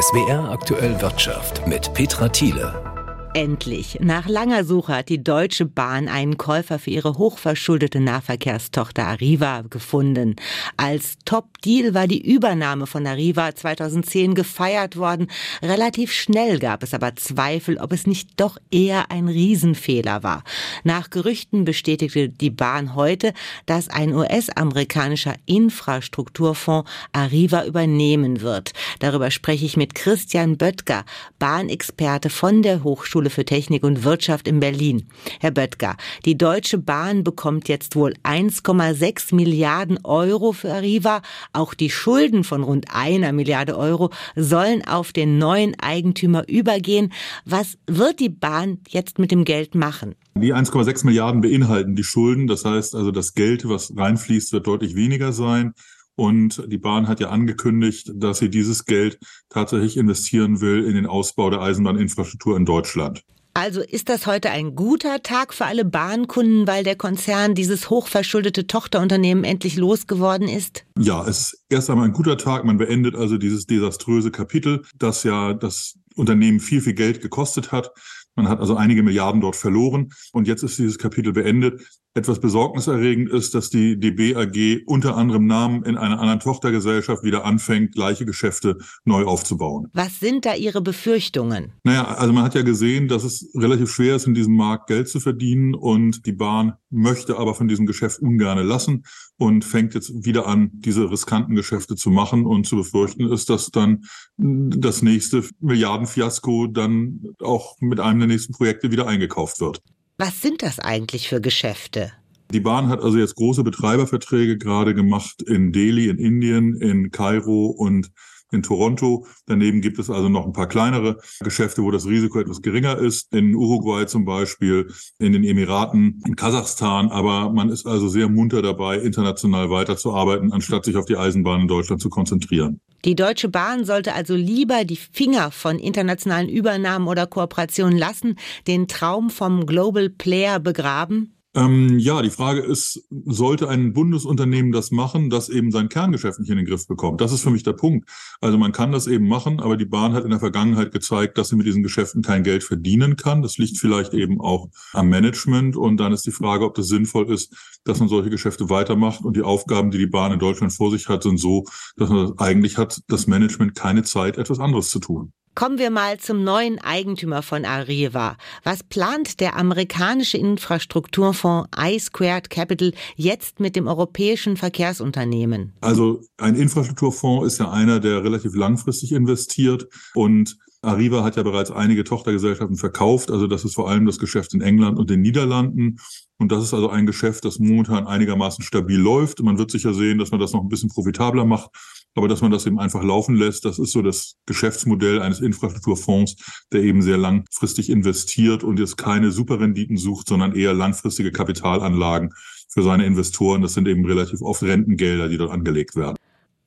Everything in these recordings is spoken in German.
SWR aktuell Wirtschaft mit Petra Thiele. Endlich. Nach langer Suche hat die Deutsche Bahn einen Käufer für ihre hochverschuldete Nahverkehrstochter Arriva gefunden. Als Top-Deal war die Übernahme von Arriva 2010 gefeiert worden. Relativ schnell gab es aber Zweifel, ob es nicht doch eher ein Riesenfehler war. Nach Gerüchten bestätigte die Bahn heute, dass ein US-amerikanischer Infrastrukturfonds Arriva übernehmen wird. Darüber spreche ich mit Christian Böttger, Bahnexperte von der Hochschule Hochschule für Technik und Wirtschaft in Berlin. Herr Böttger, die Deutsche Bahn bekommt jetzt wohl 1,6 Milliarden Euro für Arriva. Auch die Schulden von rund einer Milliarde Euro sollen auf den neuen Eigentümer übergehen. Was wird die Bahn jetzt mit dem Geld machen? Die 1,6 Milliarden beinhalten die Schulden. Das heißt also, das Geld, was reinfließt, wird deutlich weniger sein. Und die Bahn hat ja angekündigt, dass sie dieses Geld tatsächlich investieren will in den Ausbau der Eisenbahninfrastruktur in Deutschland. Also ist das heute ein guter Tag für alle Bahnkunden, weil der Konzern dieses hochverschuldete Tochterunternehmen endlich losgeworden ist? Ja, es ist erst einmal ein guter Tag. Man beendet also dieses desaströse Kapitel, das ja das Unternehmen viel, viel Geld gekostet hat. Man hat also einige Milliarden dort verloren und jetzt ist dieses Kapitel beendet. Etwas besorgniserregend ist, dass die DB AG unter anderem Namen in einer anderen Tochtergesellschaft wieder anfängt, gleiche Geschäfte neu aufzubauen. Was sind da Ihre Befürchtungen? Naja, also man hat ja gesehen, dass es relativ schwer ist, in diesem Markt Geld zu verdienen und die Bahn möchte aber von diesem Geschäft ungerne lassen und fängt jetzt wieder an, diese riskanten Geschäfte zu machen und zu befürchten ist, dass dann das nächste Milliardenfiasko dann auch mit einem der nächsten Projekte wieder eingekauft wird. Was sind das eigentlich für Geschäfte? Die Bahn hat also jetzt große Betreiberverträge gerade gemacht in Delhi, in Indien, in Kairo und in Toronto. Daneben gibt es also noch ein paar kleinere Geschäfte, wo das Risiko etwas geringer ist. In Uruguay zum Beispiel, in den Emiraten, in Kasachstan. Aber man ist also sehr munter dabei, international weiterzuarbeiten, anstatt sich auf die Eisenbahn in Deutschland zu konzentrieren. Die Deutsche Bahn sollte also lieber die Finger von internationalen Übernahmen oder Kooperationen lassen, den Traum vom Global Player begraben? Ähm, ja, die Frage ist, sollte ein Bundesunternehmen das machen, das eben sein Kerngeschäft nicht in den Griff bekommt? Das ist für mich der Punkt. Also man kann das eben machen, aber die Bahn hat in der Vergangenheit gezeigt, dass sie mit diesen Geschäften kein Geld verdienen kann. Das liegt vielleicht eben auch am Management. Und dann ist die Frage, ob das sinnvoll ist, dass man solche Geschäfte weitermacht. Und die Aufgaben, die die Bahn in Deutschland vor sich hat, sind so, dass man eigentlich hat das Management keine Zeit, etwas anderes zu tun. Kommen wir mal zum neuen Eigentümer von Arriva. Was plant der amerikanische Infrastrukturfonds I-Squared Capital jetzt mit dem europäischen Verkehrsunternehmen? Also ein Infrastrukturfonds ist ja einer, der relativ langfristig investiert und Arriva hat ja bereits einige Tochtergesellschaften verkauft. Also das ist vor allem das Geschäft in England und den Niederlanden. Und das ist also ein Geschäft, das momentan einigermaßen stabil läuft. Man wird sicher sehen, dass man das noch ein bisschen profitabler macht. Aber dass man das eben einfach laufen lässt, das ist so das Geschäftsmodell eines Infrastrukturfonds, der eben sehr langfristig investiert und jetzt keine Superrenditen sucht, sondern eher langfristige Kapitalanlagen für seine Investoren. Das sind eben relativ oft Rentengelder, die dort angelegt werden.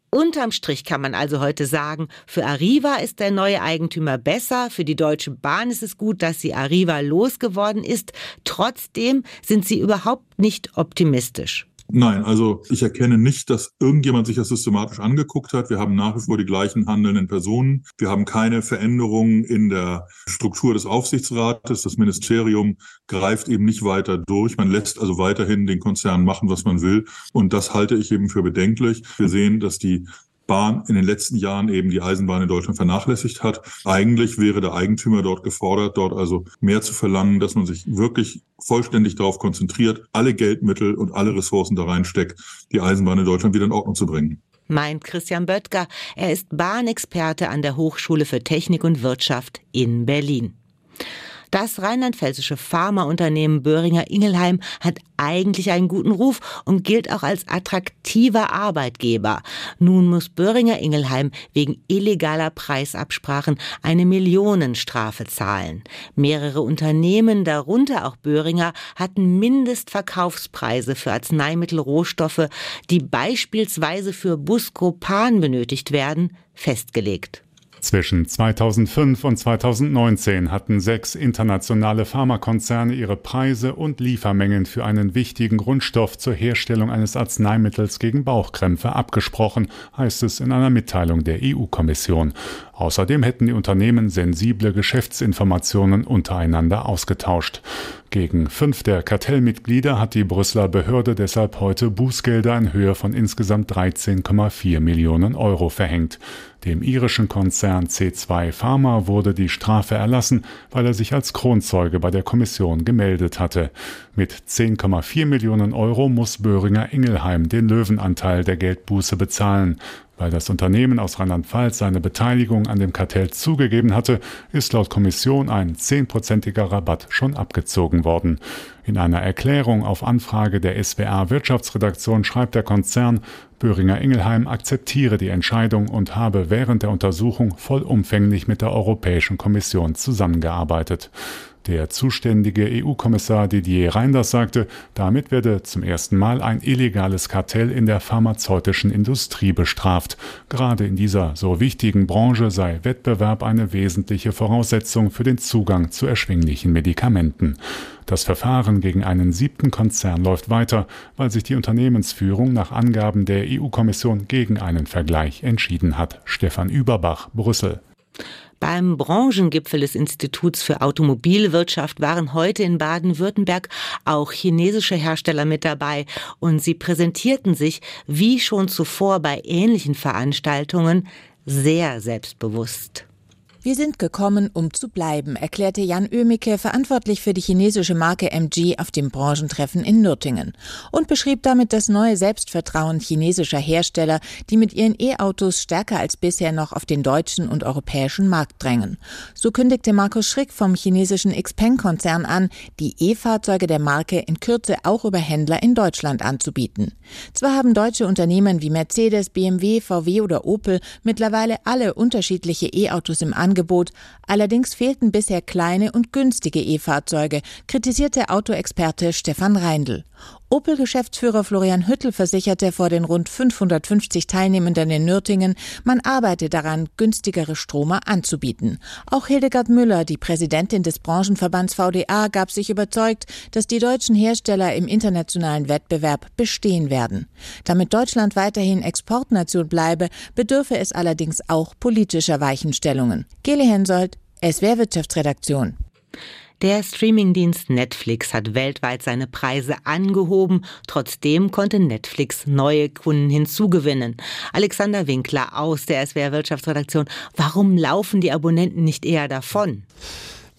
Unterm Strich kann man also heute sagen, für Arriva ist der neue Eigentümer besser, für die Deutsche Bahn ist es gut, dass sie Arriva losgeworden ist. Trotzdem sind sie überhaupt nicht optimistisch. Nein, also ich erkenne nicht, dass irgendjemand sich das systematisch angeguckt hat. Wir haben nach wie vor die gleichen handelnden Personen. Wir haben keine Veränderungen in der Struktur des Aufsichtsrates. Das Ministerium greift eben nicht weiter durch. Man lässt also weiterhin den Konzern machen, was man will. Und das halte ich eben für bedenklich. Wir sehen, dass die Bahn in den letzten Jahren eben die Eisenbahn in Deutschland vernachlässigt hat. Eigentlich wäre der Eigentümer dort gefordert, dort also mehr zu verlangen, dass man sich wirklich vollständig darauf konzentriert, alle Geldmittel und alle Ressourcen da reinsteckt, die Eisenbahn in Deutschland wieder in Ordnung zu bringen meint Christian Böttger. Er ist Bahnexperte an der Hochschule für Technik und Wirtschaft in Berlin. Das rheinland-pfälzische Pharmaunternehmen Böhringer Ingelheim hat eigentlich einen guten Ruf und gilt auch als attraktiver Arbeitgeber. Nun muss Böhringer Ingelheim wegen illegaler Preisabsprachen eine Millionenstrafe zahlen. Mehrere Unternehmen, darunter auch Böhringer, hatten Mindestverkaufspreise für Arzneimittelrohstoffe, die beispielsweise für Buscopan benötigt werden, festgelegt. Zwischen 2005 und 2019 hatten sechs internationale Pharmakonzerne ihre Preise und Liefermengen für einen wichtigen Grundstoff zur Herstellung eines Arzneimittels gegen Bauchkrämpfe abgesprochen, heißt es in einer Mitteilung der EU-Kommission. Außerdem hätten die Unternehmen sensible Geschäftsinformationen untereinander ausgetauscht. Gegen fünf der Kartellmitglieder hat die Brüsseler Behörde deshalb heute Bußgelder in Höhe von insgesamt 13,4 Millionen Euro verhängt. Dem irischen Konzern C2 Pharma wurde die Strafe erlassen, weil er sich als Kronzeuge bei der Kommission gemeldet hatte. Mit 10,4 Millionen Euro muss Böhringer Ingelheim den Löwenanteil der Geldbuße bezahlen. Weil das Unternehmen aus Rheinland-Pfalz seine Beteiligung an dem Kartell zugegeben hatte, ist laut Kommission ein zehnprozentiger Rabatt schon abgezogen worden. In einer Erklärung auf Anfrage der SWR Wirtschaftsredaktion schreibt der Konzern, Böhringer Ingelheim akzeptiere die Entscheidung und habe während der Untersuchung vollumfänglich mit der Europäischen Kommission zusammengearbeitet. Der zuständige EU-Kommissar Didier Reinders sagte, damit werde zum ersten Mal ein illegales Kartell in der pharmazeutischen Industrie bestraft. Gerade in dieser so wichtigen Branche sei Wettbewerb eine wesentliche Voraussetzung für den Zugang zu erschwinglichen Medikamenten. Das Verfahren gegen einen siebten Konzern läuft weiter, weil sich die Unternehmensführung nach Angaben der EU-Kommission gegen einen Vergleich entschieden hat. Stefan Überbach, Brüssel. Beim Branchengipfel des Instituts für Automobilwirtschaft waren heute in Baden-Württemberg auch chinesische Hersteller mit dabei und sie präsentierten sich, wie schon zuvor bei ähnlichen Veranstaltungen, sehr selbstbewusst. Wir sind gekommen, um zu bleiben, erklärte Jan Oemicke, verantwortlich für die chinesische Marke MG auf dem Branchentreffen in Nürtingen und beschrieb damit das neue Selbstvertrauen chinesischer Hersteller, die mit ihren E-Autos stärker als bisher noch auf den deutschen und europäischen Markt drängen. So kündigte Markus Schrick vom chinesischen Xpeng-Konzern an, die E-Fahrzeuge der Marke in Kürze auch über Händler in Deutschland anzubieten. Zwar haben deutsche Unternehmen wie Mercedes, BMW, VW oder Opel mittlerweile alle unterschiedliche E-Autos im Angebot, Angebot. Allerdings fehlten bisher kleine und günstige E-Fahrzeuge, kritisierte Autoexperte Stefan Reindl. Opel-Geschäftsführer Florian Hüttel versicherte vor den rund 550 Teilnehmenden in Nürtingen, man arbeite daran, günstigere Stromer anzubieten. Auch Hildegard Müller, die Präsidentin des Branchenverbands VDA, gab sich überzeugt, dass die deutschen Hersteller im internationalen Wettbewerb bestehen werden. Damit Deutschland weiterhin Exportnation bleibe, bedürfe es allerdings auch politischer Weichenstellungen. Geli Hensoldt, SWR Wirtschaftsredaktion. Der Streamingdienst Netflix hat weltweit seine Preise angehoben. Trotzdem konnte Netflix neue Kunden hinzugewinnen. Alexander Winkler aus der SWR Wirtschaftsredaktion. Warum laufen die Abonnenten nicht eher davon?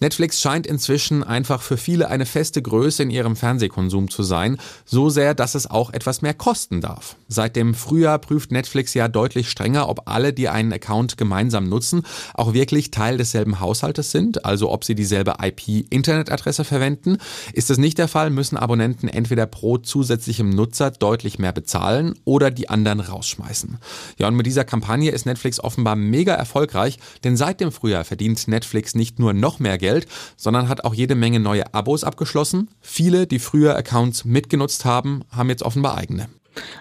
Netflix scheint inzwischen einfach für viele eine feste Größe in ihrem Fernsehkonsum zu sein, so sehr, dass es auch etwas mehr kosten darf. Seit dem Frühjahr prüft Netflix ja deutlich strenger, ob alle, die einen Account gemeinsam nutzen, auch wirklich Teil desselben Haushaltes sind, also ob sie dieselbe IP-Internetadresse verwenden. Ist das nicht der Fall, müssen Abonnenten entweder pro zusätzlichem Nutzer deutlich mehr bezahlen oder die anderen rausschmeißen. Ja, und mit dieser Kampagne ist Netflix offenbar mega erfolgreich, denn seit dem Frühjahr verdient Netflix nicht nur noch mehr Geld, Geld, sondern hat auch jede Menge neue Abos abgeschlossen. Viele, die früher Accounts mitgenutzt haben, haben jetzt offenbar eigene.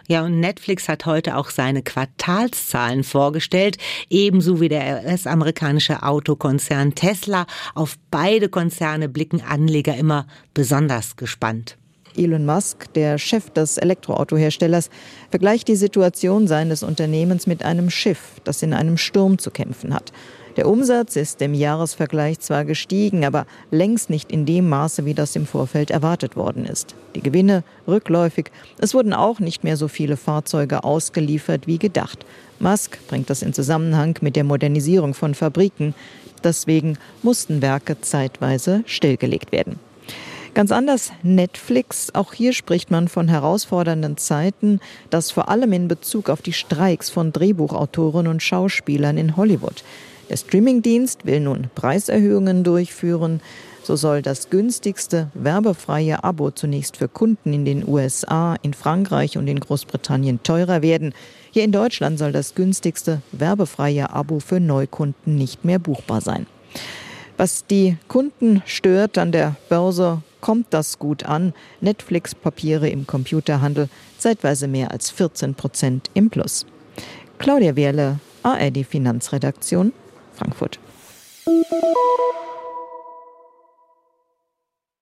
Ja, und Netflix hat heute auch seine Quartalszahlen vorgestellt, ebenso wie der US-amerikanische Autokonzern Tesla. Auf beide Konzerne blicken Anleger immer besonders gespannt. Elon Musk, der Chef des Elektroautoherstellers, vergleicht die Situation seines Unternehmens mit einem Schiff, das in einem Sturm zu kämpfen hat. Der Umsatz ist im Jahresvergleich zwar gestiegen, aber längst nicht in dem Maße, wie das im Vorfeld erwartet worden ist. Die Gewinne rückläufig. Es wurden auch nicht mehr so viele Fahrzeuge ausgeliefert wie gedacht. Musk bringt das in Zusammenhang mit der Modernisierung von Fabriken. Deswegen mussten Werke zeitweise stillgelegt werden. Ganz anders Netflix. Auch hier spricht man von herausfordernden Zeiten, das vor allem in Bezug auf die Streiks von Drehbuchautoren und Schauspielern in Hollywood. Der Streamingdienst will nun Preiserhöhungen durchführen. So soll das günstigste werbefreie Abo zunächst für Kunden in den USA, in Frankreich und in Großbritannien teurer werden. Hier in Deutschland soll das günstigste werbefreie Abo für Neukunden nicht mehr buchbar sein. Was die Kunden stört an der Börse, kommt das gut an. Netflix-Papiere im Computerhandel zeitweise mehr als 14 Prozent im Plus. Claudia Wehrle, ARD Finanzredaktion. Frankfurt.